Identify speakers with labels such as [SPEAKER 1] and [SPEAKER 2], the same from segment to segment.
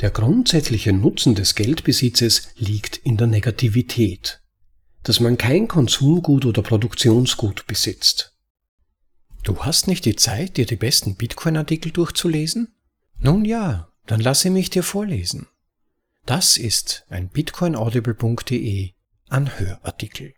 [SPEAKER 1] Der grundsätzliche Nutzen des Geldbesitzes liegt in der Negativität, dass man kein Konsumgut oder Produktionsgut besitzt. Du hast nicht die Zeit, dir die besten Bitcoin-Artikel durchzulesen? Nun ja, dann lasse mich dir vorlesen. Das ist ein bitcoinaudible.de Anhörartikel.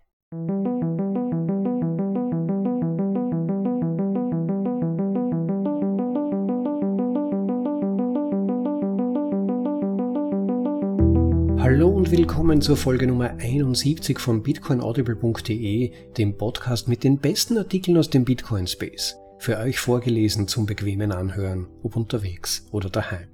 [SPEAKER 1] Willkommen zur Folge Nummer 71 von bitcoinaudible.de, dem Podcast mit den besten Artikeln aus dem Bitcoin Space. Für euch vorgelesen zum bequemen Anhören, ob unterwegs oder daheim.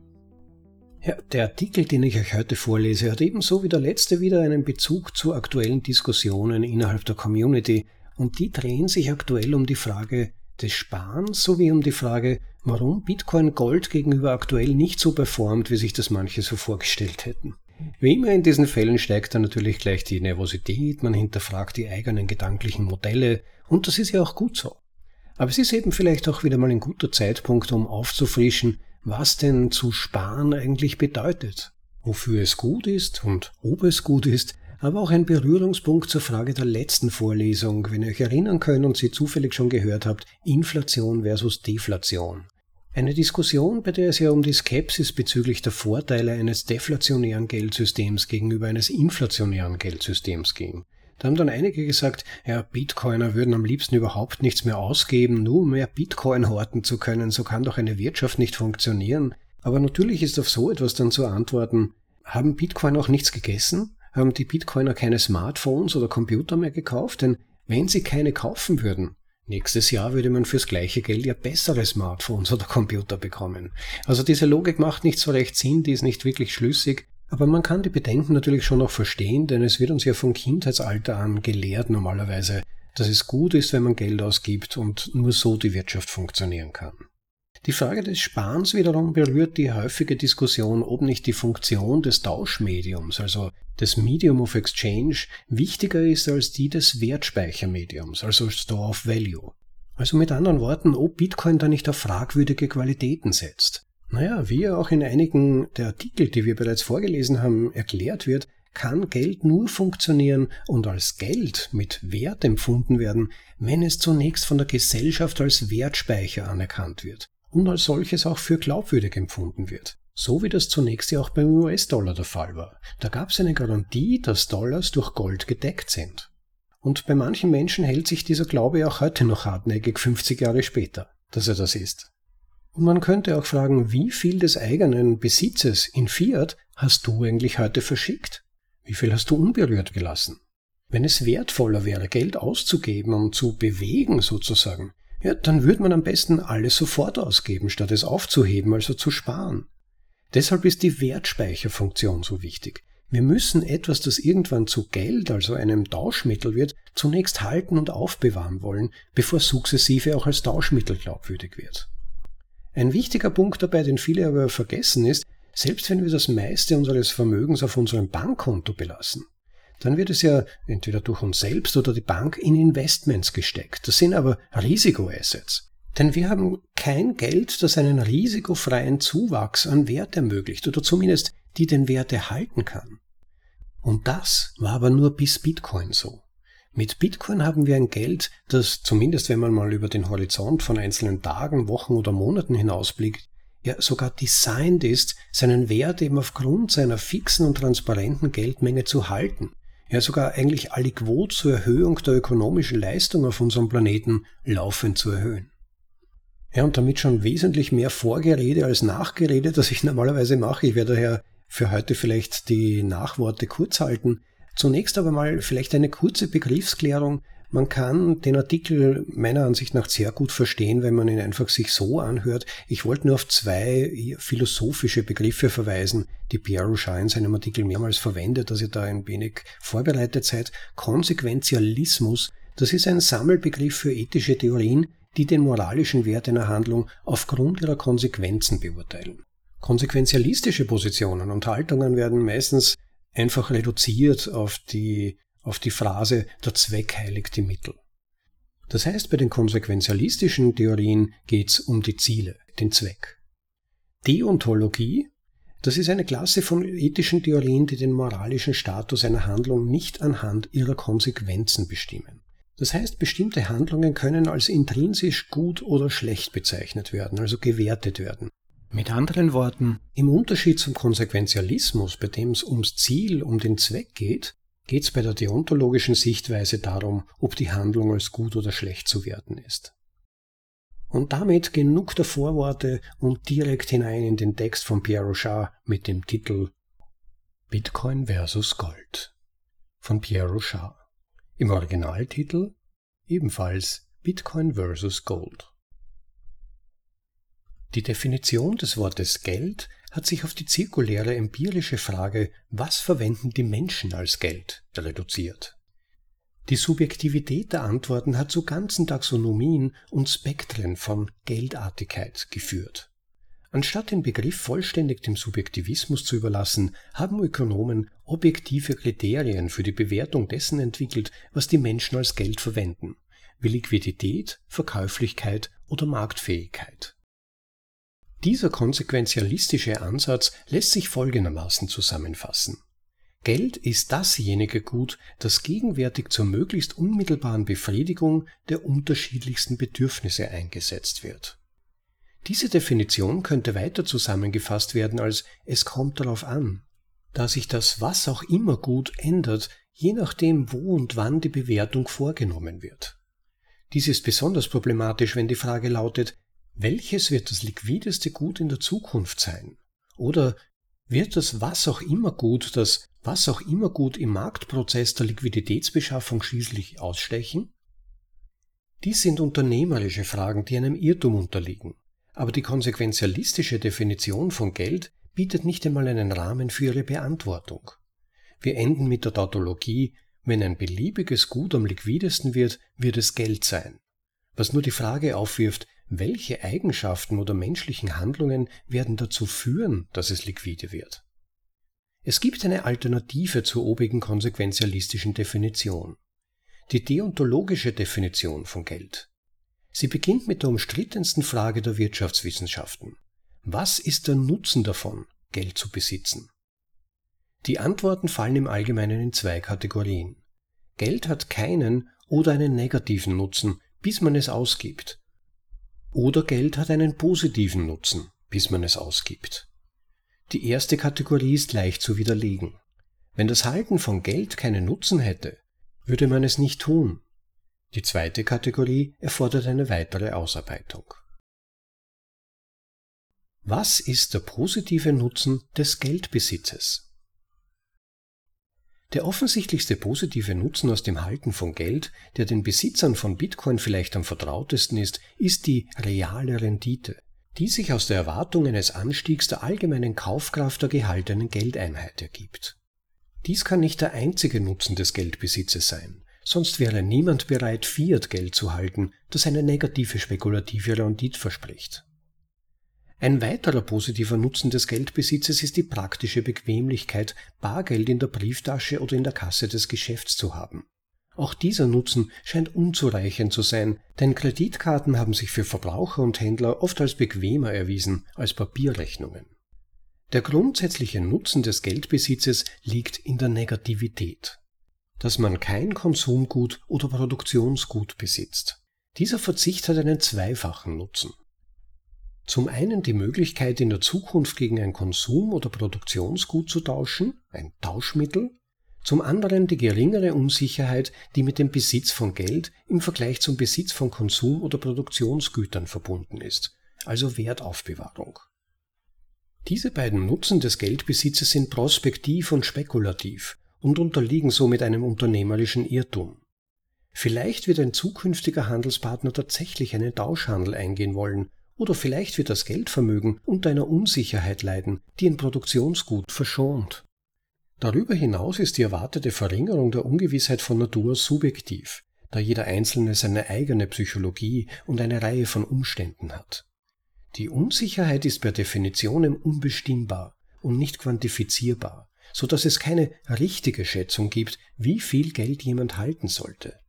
[SPEAKER 1] Ja, der Artikel, den ich euch heute vorlese, hat ebenso wie der letzte wieder einen Bezug zu aktuellen Diskussionen innerhalb der Community und die drehen sich aktuell um die Frage des Sparens sowie um die Frage, warum Bitcoin Gold gegenüber aktuell nicht so performt, wie sich das manche so vorgestellt hätten. Wie immer in diesen Fällen steigt dann natürlich gleich die Nervosität, man hinterfragt die eigenen gedanklichen Modelle und das ist ja auch gut so. Aber es ist eben vielleicht auch wieder mal ein guter Zeitpunkt, um aufzufrischen, was denn zu sparen eigentlich bedeutet, wofür es gut ist und ob es gut ist, aber auch ein Berührungspunkt zur Frage der letzten Vorlesung, wenn ihr euch erinnern könnt und sie zufällig schon gehört habt, Inflation versus Deflation. Eine Diskussion, bei der es ja um die Skepsis bezüglich der Vorteile eines deflationären Geldsystems gegenüber eines inflationären Geldsystems ging. Da haben dann einige gesagt, ja, Bitcoiner würden am liebsten überhaupt nichts mehr ausgeben, nur um mehr Bitcoin horten zu können, so kann doch eine Wirtschaft nicht funktionieren. Aber natürlich ist auf so etwas dann zu antworten, haben Bitcoin auch nichts gegessen? Haben die Bitcoiner keine Smartphones oder Computer mehr gekauft? Denn wenn sie keine kaufen würden, Nächstes Jahr würde man fürs gleiche Geld ja bessere Smartphones oder Computer bekommen. Also diese Logik macht nicht so recht Sinn, die ist nicht wirklich schlüssig, aber man kann die Bedenken natürlich schon noch verstehen, denn es wird uns ja von Kindheitsalter an gelehrt normalerweise, dass es gut ist, wenn man Geld ausgibt und nur so die Wirtschaft funktionieren kann. Die Frage des Sparens wiederum berührt die häufige Diskussion, ob nicht die Funktion des Tauschmediums, also des Medium of Exchange, wichtiger ist als die des Wertspeichermediums, also Store of Value. Also mit anderen Worten, ob Bitcoin da nicht auf fragwürdige Qualitäten setzt. Naja, wie ja auch in einigen der Artikel, die wir bereits vorgelesen haben, erklärt wird, kann Geld nur funktionieren und als Geld mit Wert empfunden werden, wenn es zunächst von der Gesellschaft als Wertspeicher anerkannt wird und als solches auch für glaubwürdig empfunden wird. So wie das zunächst ja auch beim US-Dollar der Fall war. Da gab es eine Garantie, dass Dollars durch Gold gedeckt sind. Und bei manchen Menschen hält sich dieser Glaube auch heute noch hartnäckig 50 Jahre später, dass er das ist. Und man könnte auch fragen, wie viel des eigenen Besitzes in Fiat hast du eigentlich heute verschickt? Wie viel hast du unberührt gelassen? Wenn es wertvoller wäre, Geld auszugeben und zu bewegen sozusagen, ja, dann würde man am besten alles sofort ausgeben, statt es aufzuheben, also zu sparen. Deshalb ist die Wertspeicherfunktion so wichtig. Wir müssen etwas, das irgendwann zu Geld, also einem Tauschmittel wird, zunächst halten und aufbewahren wollen, bevor sukzessive auch als Tauschmittel glaubwürdig wird. Ein wichtiger Punkt dabei, den viele aber vergessen, ist, selbst wenn wir das meiste unseres Vermögens auf unserem Bankkonto belassen, dann wird es ja entweder durch uns selbst oder die Bank in Investments gesteckt. Das sind aber Risikoassets. Denn wir haben kein Geld, das einen risikofreien Zuwachs an Wert ermöglicht oder zumindest die den Wert erhalten kann. Und das war aber nur bis Bitcoin so. Mit Bitcoin haben wir ein Geld, das zumindest wenn man mal über den Horizont von einzelnen Tagen, Wochen oder Monaten hinausblickt, ja sogar designt ist, seinen Wert eben aufgrund seiner fixen und transparenten Geldmenge zu halten ja sogar eigentlich aliquot zur Erhöhung der ökonomischen Leistung auf unserem Planeten laufend zu erhöhen. Ja, und damit schon wesentlich mehr Vorgerede als Nachgerede, das ich normalerweise mache. Ich werde daher für heute vielleicht die Nachworte kurz halten. Zunächst aber mal vielleicht eine kurze Begriffsklärung, man kann den Artikel meiner Ansicht nach sehr gut verstehen, wenn man ihn einfach sich so anhört. Ich wollte nur auf zwei philosophische Begriffe verweisen, die Pierre Rochard in seinem Artikel mehrmals verwendet, dass ihr da ein wenig vorbereitet seid. Konsequenzialismus, das ist ein Sammelbegriff für ethische Theorien, die den moralischen Wert einer Handlung aufgrund ihrer Konsequenzen beurteilen. Konsequenzialistische Positionen und Haltungen werden meistens einfach reduziert auf die auf die Phrase der Zweck heiligt die Mittel. Das heißt, bei den konsequenzialistischen Theorien geht es um die Ziele, den Zweck. Deontologie Das ist eine Klasse von ethischen Theorien, die den moralischen Status einer Handlung nicht anhand ihrer Konsequenzen bestimmen. Das heißt, bestimmte Handlungen können als intrinsisch gut oder schlecht bezeichnet werden, also gewertet werden. Mit anderen Worten, im Unterschied zum Konsequenzialismus, bei dem es ums Ziel, um den Zweck geht, geht es bei der deontologischen Sichtweise darum, ob die Handlung als gut oder schlecht zu werten ist. Und damit genug der Vorworte und direkt hinein in den Text von Pierre Rochard mit dem Titel Bitcoin versus Gold von Pierre Rochard. Im Originaltitel ebenfalls Bitcoin versus Gold. Die Definition des Wortes Geld hat sich auf die zirkuläre empirische Frage, was verwenden die Menschen als Geld, reduziert. Die Subjektivität der Antworten hat zu ganzen Taxonomien und Spektren von Geldartigkeit geführt. Anstatt den Begriff vollständig dem Subjektivismus zu überlassen, haben Ökonomen objektive Kriterien für die Bewertung dessen entwickelt, was die Menschen als Geld verwenden, wie Liquidität, Verkäuflichkeit oder Marktfähigkeit. Dieser konsequenzialistische Ansatz lässt sich folgendermaßen zusammenfassen. Geld ist dasjenige Gut, das gegenwärtig zur möglichst unmittelbaren Befriedigung der unterschiedlichsten Bedürfnisse eingesetzt wird. Diese Definition könnte weiter zusammengefasst werden als es kommt darauf an, da sich das was auch immer Gut ändert, je nachdem wo und wann die Bewertung vorgenommen wird. Dies ist besonders problematisch, wenn die Frage lautet, welches wird das liquideste Gut in der Zukunft sein? Oder wird das was auch immer Gut, das was auch immer gut im Marktprozess der Liquiditätsbeschaffung schließlich ausstechen? Dies sind unternehmerische Fragen, die einem Irrtum unterliegen. Aber die konsequenzialistische Definition von Geld bietet nicht einmal einen Rahmen für ihre Beantwortung. Wir enden mit der Tautologie, wenn ein beliebiges Gut am liquidesten wird, wird es Geld sein. Was nur die Frage aufwirft, welche Eigenschaften oder menschlichen Handlungen werden dazu führen, dass es liquide wird. Es gibt eine Alternative zur obigen konsequenzialistischen Definition. Die deontologische Definition von Geld. Sie beginnt mit der umstrittensten Frage der Wirtschaftswissenschaften. Was ist der Nutzen davon, Geld zu besitzen? Die Antworten fallen im Allgemeinen in zwei Kategorien. Geld hat keinen oder einen negativen Nutzen, bis man es ausgibt. Oder Geld hat einen positiven Nutzen, bis man es ausgibt. Die erste Kategorie ist leicht zu widerlegen. Wenn das Halten von Geld keinen Nutzen hätte, würde man es nicht tun. Die zweite Kategorie erfordert eine weitere Ausarbeitung. Was ist der positive Nutzen des Geldbesitzes? Der offensichtlichste positive Nutzen aus dem Halten von Geld, der den Besitzern von Bitcoin vielleicht am vertrautesten ist, ist die reale Rendite die sich aus der Erwartung eines Anstiegs der allgemeinen Kaufkraft der gehaltenen Geldeinheit ergibt. Dies kann nicht der einzige Nutzen des Geldbesitzes sein, sonst wäre niemand bereit, Fiat-Geld zu halten, das eine negative spekulative Rendite verspricht. Ein weiterer positiver Nutzen des Geldbesitzes ist die praktische Bequemlichkeit, Bargeld in der Brieftasche oder in der Kasse des Geschäfts zu haben. Auch dieser Nutzen scheint unzureichend zu sein, denn Kreditkarten haben sich für Verbraucher und Händler oft als bequemer erwiesen als Papierrechnungen. Der grundsätzliche Nutzen des Geldbesitzes liegt in der Negativität, dass man kein Konsumgut oder Produktionsgut besitzt. Dieser Verzicht hat einen zweifachen Nutzen. Zum einen die Möglichkeit, in der Zukunft gegen ein Konsum- oder Produktionsgut zu tauschen, ein Tauschmittel, zum anderen die geringere Unsicherheit, die mit dem Besitz von Geld im Vergleich zum Besitz von Konsum- oder Produktionsgütern verbunden ist, also Wertaufbewahrung. Diese beiden Nutzen des Geldbesitzes sind prospektiv und spekulativ und unterliegen somit einem unternehmerischen Irrtum. Vielleicht wird ein zukünftiger Handelspartner tatsächlich einen Tauschhandel eingehen wollen, oder vielleicht wird das Geldvermögen unter einer Unsicherheit leiden, die ein Produktionsgut verschont. Darüber hinaus ist die erwartete Verringerung der Ungewissheit von Natur subjektiv, da jeder Einzelne seine eigene Psychologie und eine Reihe von Umständen hat. Die Unsicherheit ist per Definition unbestimmbar und nicht quantifizierbar, so dass es keine richtige Schätzung gibt, wie viel Geld jemand halten sollte.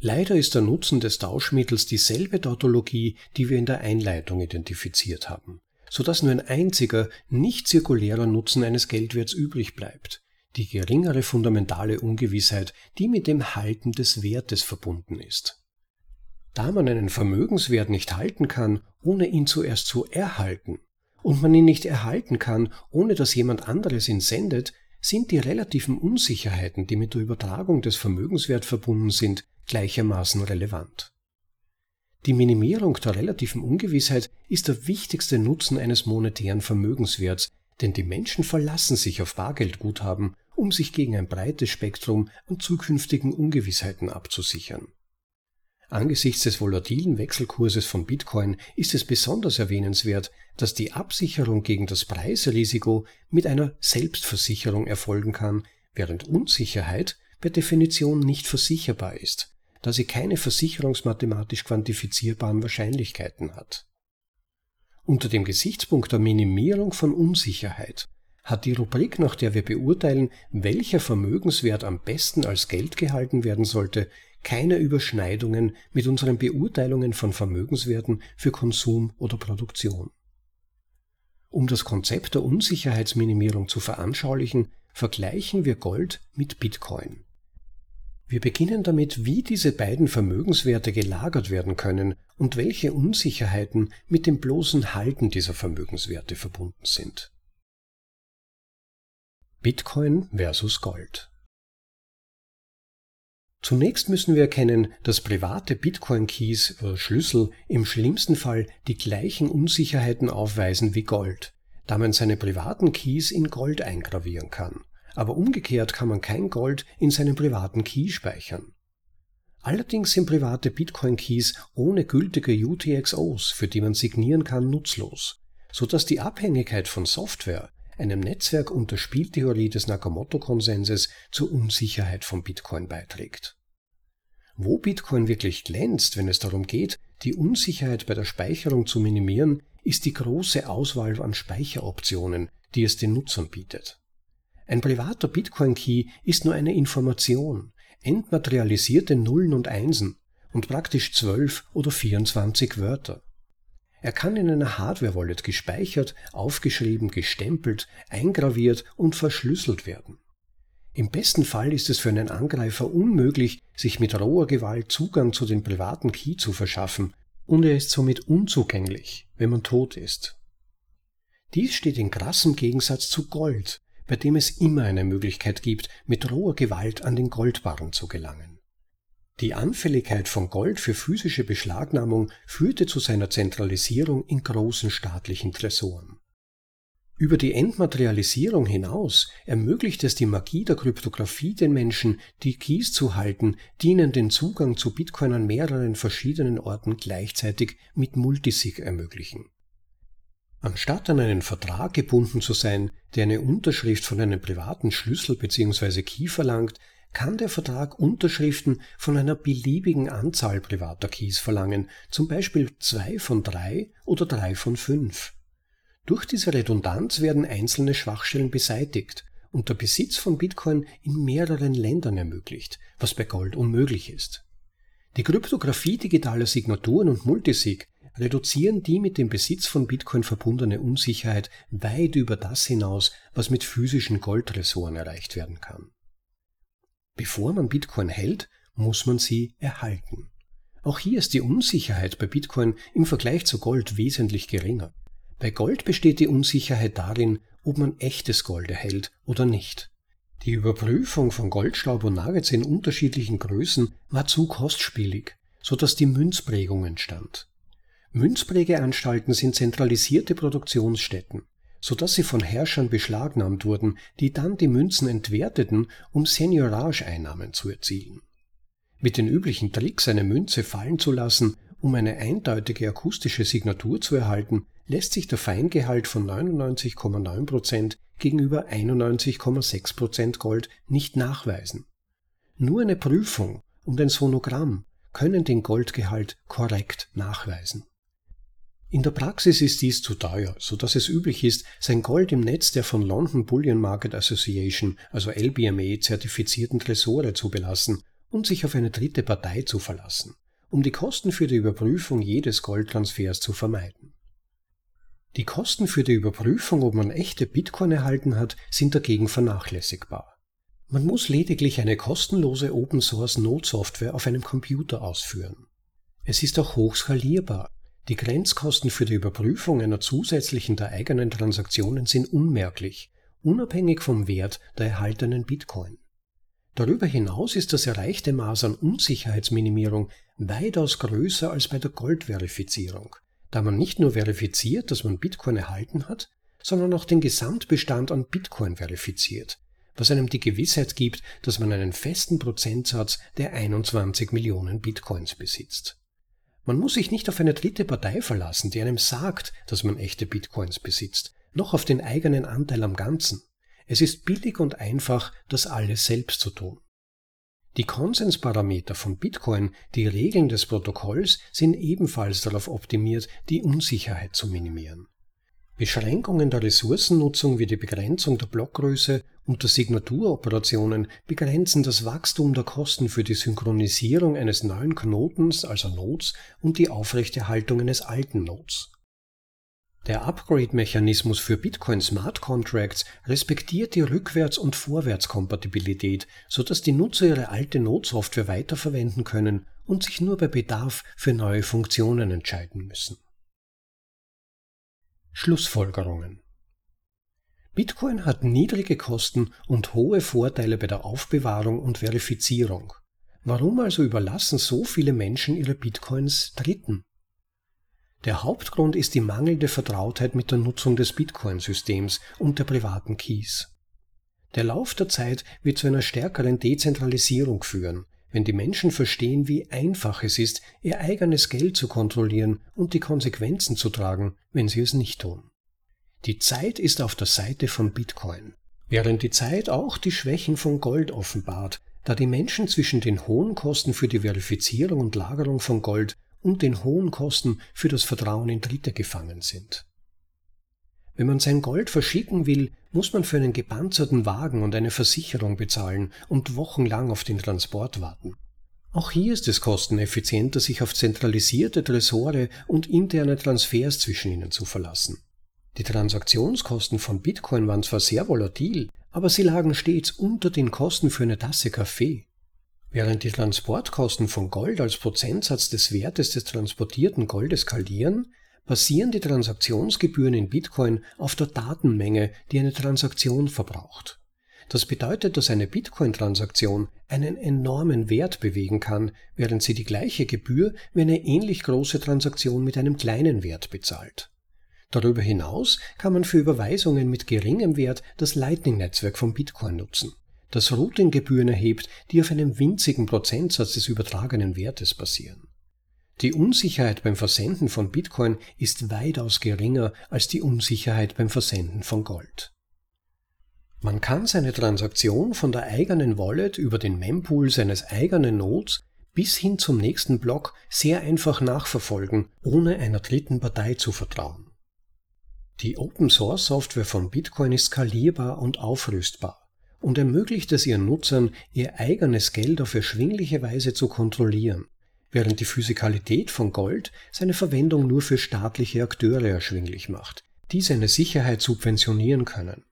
[SPEAKER 1] Leider ist der Nutzen des Tauschmittels dieselbe Tautologie, die wir in der Einleitung identifiziert haben sodass nur ein einziger, nicht zirkulärer Nutzen eines Geldwerts übrig bleibt, die geringere fundamentale Ungewissheit, die mit dem Halten des Wertes verbunden ist. Da man einen Vermögenswert nicht halten kann, ohne ihn zuerst zu erhalten, und man ihn nicht erhalten kann, ohne dass jemand anderes ihn sendet, sind die relativen Unsicherheiten, die mit der Übertragung des Vermögenswerts verbunden sind, gleichermaßen relevant. Die Minimierung der relativen Ungewissheit ist der wichtigste Nutzen eines monetären Vermögenswerts, denn die Menschen verlassen sich auf Bargeldguthaben, um sich gegen ein breites Spektrum an zukünftigen Ungewissheiten abzusichern. Angesichts des volatilen Wechselkurses von Bitcoin ist es besonders erwähnenswert, dass die Absicherung gegen das Preisrisiko mit einer Selbstversicherung erfolgen kann, während Unsicherheit per Definition nicht versicherbar ist, da sie keine versicherungsmathematisch quantifizierbaren Wahrscheinlichkeiten hat. Unter dem Gesichtspunkt der Minimierung von Unsicherheit hat die Rubrik, nach der wir beurteilen, welcher Vermögenswert am besten als Geld gehalten werden sollte, keine Überschneidungen mit unseren Beurteilungen von Vermögenswerten für Konsum oder Produktion. Um das Konzept der Unsicherheitsminimierung zu veranschaulichen, vergleichen wir Gold mit Bitcoin. Wir beginnen damit, wie diese beiden Vermögenswerte gelagert werden können und welche Unsicherheiten mit dem bloßen Halten dieser Vermögenswerte verbunden sind. Bitcoin versus Gold Zunächst müssen wir erkennen, dass private Bitcoin-Keys oder Schlüssel im schlimmsten Fall die gleichen Unsicherheiten aufweisen wie Gold, da man seine privaten Keys in Gold eingravieren kann. Aber umgekehrt kann man kein Gold in seinem privaten Key speichern. Allerdings sind private Bitcoin-Keys ohne gültige UTXOs, für die man signieren kann, nutzlos, sodass die Abhängigkeit von Software, einem Netzwerk und der Spieltheorie des Nakamoto-Konsenses zur Unsicherheit von Bitcoin beiträgt. Wo Bitcoin wirklich glänzt, wenn es darum geht, die Unsicherheit bei der Speicherung zu minimieren, ist die große Auswahl an Speicheroptionen, die es den Nutzern bietet. Ein privater Bitcoin-Key ist nur eine Information, entmaterialisierte Nullen und Einsen und praktisch 12 oder 24 Wörter. Er kann in einer Hardware-Wallet gespeichert, aufgeschrieben, gestempelt, eingraviert und verschlüsselt werden. Im besten Fall ist es für einen Angreifer unmöglich, sich mit roher Gewalt Zugang zu den privaten Key zu verschaffen, und er ist somit unzugänglich, wenn man tot ist. Dies steht in krassem Gegensatz zu Gold, bei dem es immer eine Möglichkeit gibt, mit roher Gewalt an den Goldbarren zu gelangen. Die Anfälligkeit von Gold für physische Beschlagnahmung führte zu seiner Zentralisierung in großen staatlichen Tresoren. Über die Entmaterialisierung hinaus ermöglicht es die Magie der Kryptographie den Menschen, die Keys zu halten, die ihnen den Zugang zu Bitcoin an mehreren verschiedenen Orten gleichzeitig mit Multisig ermöglichen. Anstatt an einen Vertrag gebunden zu sein, der eine Unterschrift von einem privaten Schlüssel bzw. Key verlangt, kann der Vertrag Unterschriften von einer beliebigen Anzahl privater Keys verlangen, zum Beispiel zwei von drei oder drei von fünf. Durch diese Redundanz werden einzelne Schwachstellen beseitigt und der Besitz von Bitcoin in mehreren Ländern ermöglicht, was bei Gold unmöglich ist. Die Kryptographie digitaler Signaturen und Multisig reduzieren die mit dem Besitz von Bitcoin verbundene Unsicherheit weit über das hinaus, was mit physischen Goldtresoren erreicht werden kann. Bevor man Bitcoin hält, muss man sie erhalten. Auch hier ist die Unsicherheit bei Bitcoin im Vergleich zu Gold wesentlich geringer. Bei Gold besteht die Unsicherheit darin, ob man echtes Gold erhält oder nicht. Die Überprüfung von Goldstaub und Nuggets in unterschiedlichen Größen war zu kostspielig, so dass die Münzprägung entstand. Münzprägeanstalten sind zentralisierte Produktionsstätten so dass sie von Herrschern beschlagnahmt wurden, die dann die Münzen entwerteten, um Seniorage-Einnahmen zu erzielen. Mit den üblichen Tricks, eine Münze fallen zu lassen, um eine eindeutige akustische Signatur zu erhalten, lässt sich der Feingehalt von 99,9% gegenüber 91,6% Gold nicht nachweisen. Nur eine Prüfung und ein Sonogramm können den Goldgehalt korrekt nachweisen. In der Praxis ist dies zu teuer, so dass es üblich ist, sein Gold im Netz der von London Bullion Market Association, also LBMA, zertifizierten Tresore zu belassen und sich auf eine dritte Partei zu verlassen, um die Kosten für die Überprüfung jedes Goldtransfers zu vermeiden. Die Kosten für die Überprüfung, ob man echte Bitcoin erhalten hat, sind dagegen vernachlässigbar. Man muss lediglich eine kostenlose Open Source Node Software auf einem Computer ausführen. Es ist auch hochskalierbar. Die Grenzkosten für die Überprüfung einer zusätzlichen der eigenen Transaktionen sind unmerklich, unabhängig vom Wert der erhaltenen Bitcoin. Darüber hinaus ist das erreichte Maß an Unsicherheitsminimierung weitaus größer als bei der Goldverifizierung, da man nicht nur verifiziert, dass man Bitcoin erhalten hat, sondern auch den Gesamtbestand an Bitcoin verifiziert, was einem die Gewissheit gibt, dass man einen festen Prozentsatz der 21 Millionen Bitcoins besitzt. Man muss sich nicht auf eine dritte Partei verlassen, die einem sagt, dass man echte Bitcoins besitzt, noch auf den eigenen Anteil am Ganzen. Es ist billig und einfach, das alles selbst zu tun. Die Konsensparameter von Bitcoin, die Regeln des Protokolls, sind ebenfalls darauf optimiert, die Unsicherheit zu minimieren. Beschränkungen der Ressourcennutzung wie die Begrenzung der Blockgröße und der Signaturoperationen begrenzen das Wachstum der Kosten für die Synchronisierung eines neuen Knotens, also Nodes, und die Aufrechterhaltung eines alten Nodes. Der Upgrade-Mechanismus für Bitcoin Smart Contracts respektiert die Rückwärts- und Vorwärtskompatibilität, sodass die Nutzer ihre alte Node-Software weiterverwenden können und sich nur bei Bedarf für neue Funktionen entscheiden müssen. Schlussfolgerungen Bitcoin hat niedrige Kosten und hohe Vorteile bei der Aufbewahrung und Verifizierung. Warum also überlassen so viele Menschen ihre Bitcoins Dritten? Der Hauptgrund ist die mangelnde Vertrautheit mit der Nutzung des Bitcoin-Systems und der privaten Keys. Der Lauf der Zeit wird zu einer stärkeren Dezentralisierung führen, wenn die Menschen verstehen, wie einfach es ist, ihr eigenes Geld zu kontrollieren und die Konsequenzen zu tragen, wenn sie es nicht tun. Die Zeit ist auf der Seite von Bitcoin, während die Zeit auch die Schwächen von Gold offenbart, da die Menschen zwischen den hohen Kosten für die Verifizierung und Lagerung von Gold und den hohen Kosten für das Vertrauen in Dritte gefangen sind. Wenn man sein Gold verschicken will, muss man für einen gepanzerten Wagen und eine Versicherung bezahlen und wochenlang auf den Transport warten. Auch hier ist es kosteneffizienter, sich auf zentralisierte Tresore und interne Transfers zwischen ihnen zu verlassen. Die Transaktionskosten von Bitcoin waren zwar sehr volatil, aber sie lagen stets unter den Kosten für eine Tasse Kaffee. Während die Transportkosten von Gold als Prozentsatz des Wertes des transportierten Goldes skalieren, basieren die Transaktionsgebühren in Bitcoin auf der Datenmenge, die eine Transaktion verbraucht. Das bedeutet, dass eine Bitcoin-Transaktion einen enormen Wert bewegen kann, während sie die gleiche Gebühr wie eine ähnlich große Transaktion mit einem kleinen Wert bezahlt. Darüber hinaus kann man für Überweisungen mit geringem Wert das Lightning-Netzwerk von Bitcoin nutzen das Routinggebühren erhebt, die auf einem winzigen Prozentsatz des übertragenen Wertes basieren. Die Unsicherheit beim Versenden von Bitcoin ist weitaus geringer als die Unsicherheit beim Versenden von Gold. Man kann seine Transaktion von der eigenen Wallet über den Mempool seines eigenen Nodes bis hin zum nächsten Block sehr einfach nachverfolgen, ohne einer dritten Partei zu vertrauen. Die Open Source Software von Bitcoin ist skalierbar und aufrüstbar und ermöglicht es ihren Nutzern, ihr eigenes Geld auf erschwingliche Weise zu kontrollieren, während die Physikalität von Gold seine Verwendung nur für staatliche Akteure erschwinglich macht, die seine Sicherheit subventionieren können.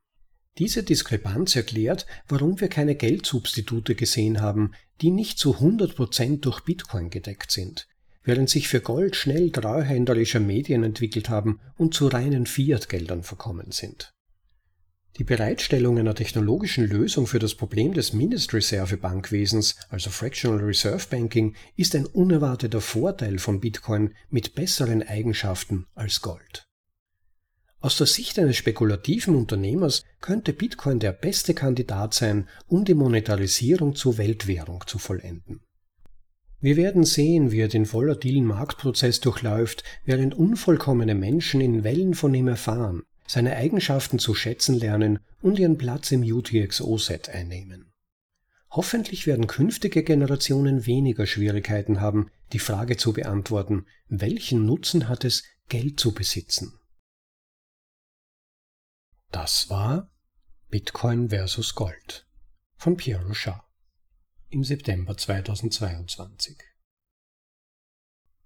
[SPEAKER 1] Diese Diskrepanz erklärt, warum wir keine Geldsubstitute gesehen haben, die nicht zu 100% durch Bitcoin gedeckt sind, während sich für Gold schnell treuhänderische Medien entwickelt haben und zu reinen Fiat-Geldern verkommen sind. Die Bereitstellung einer technologischen Lösung für das Problem des Mindestreserve-Bankwesens, also Fractional Reserve Banking, ist ein unerwarteter Vorteil von Bitcoin mit besseren Eigenschaften als Gold. Aus der Sicht eines spekulativen Unternehmers könnte Bitcoin der beste Kandidat sein, um die Monetarisierung zur Weltwährung zu vollenden. Wir werden sehen, wie er den volatilen Marktprozess durchläuft, während unvollkommene Menschen in Wellen von ihm erfahren, seine Eigenschaften zu schätzen lernen und ihren Platz im UTXO-Set einnehmen. Hoffentlich werden künftige Generationen weniger Schwierigkeiten haben, die Frage zu beantworten, welchen Nutzen hat es, Geld zu besitzen? Das war Bitcoin versus Gold von Pierre Rochard im September 2022.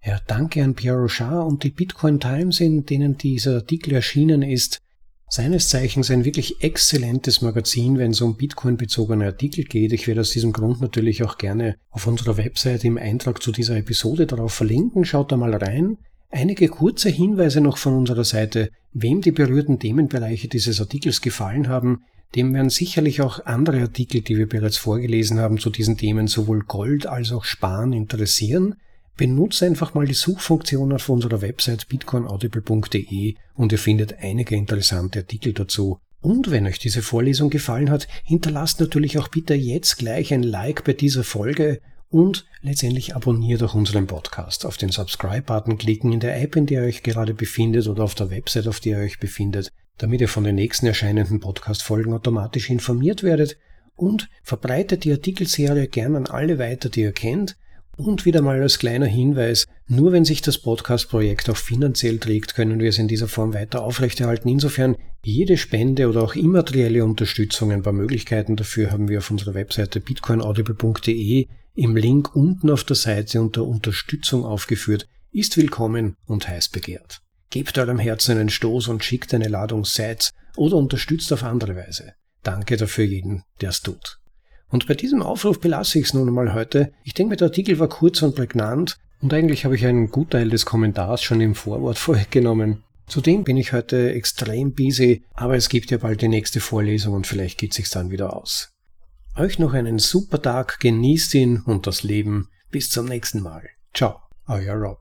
[SPEAKER 1] Ja, danke an Pierre Rochard und die Bitcoin Times, in denen dieser Artikel erschienen ist. Seines Zeichens ein wirklich exzellentes Magazin, wenn es um Bitcoin-bezogene Artikel geht. Ich werde aus diesem Grund natürlich auch gerne auf unserer Website im Eintrag zu dieser Episode darauf verlinken. Schaut da mal rein. Einige kurze Hinweise noch von unserer Seite. Wem die berührten Themenbereiche dieses Artikels gefallen haben, dem werden sicherlich auch andere Artikel, die wir bereits vorgelesen haben, zu diesen Themen sowohl Gold als auch Sparen interessieren. Benutze einfach mal die Suchfunktion auf unserer Website bitcoinaudible.de und ihr findet einige interessante Artikel dazu. Und wenn euch diese Vorlesung gefallen hat, hinterlasst natürlich auch bitte jetzt gleich ein Like bei dieser Folge und letztendlich abonniert auch unseren Podcast. Auf den Subscribe-Button klicken in der App, in der ihr euch gerade befindet oder auf der Website, auf der ihr euch befindet, damit ihr von den nächsten erscheinenden Podcast-Folgen automatisch informiert werdet und verbreitet die Artikelserie gern an alle weiter, die ihr kennt und wieder mal als kleiner Hinweis, nur wenn sich das Podcast-Projekt auch finanziell trägt, können wir es in dieser Form weiter aufrechterhalten. Insofern jede Spende oder auch immaterielle Unterstützung, ein paar Möglichkeiten dafür haben wir auf unserer Webseite bitcoinaudible.de im Link unten auf der Seite unter Unterstützung aufgeführt, ist willkommen und heiß begehrt. Gebt eurem Herzen einen Stoß und schickt eine Ladung Sets oder unterstützt auf andere Weise. Danke dafür jeden, der es tut. Und bei diesem Aufruf belasse ich es nun einmal heute. Ich denke, der Artikel war kurz und prägnant und eigentlich habe ich einen Gutteil des Kommentars schon im Vorwort vorweggenommen. Zudem bin ich heute extrem busy, aber es gibt ja bald die nächste Vorlesung und vielleicht geht sich's dann wieder aus. Euch noch einen super Tag, genießt ihn und das Leben. Bis zum nächsten Mal. Ciao, euer Rob.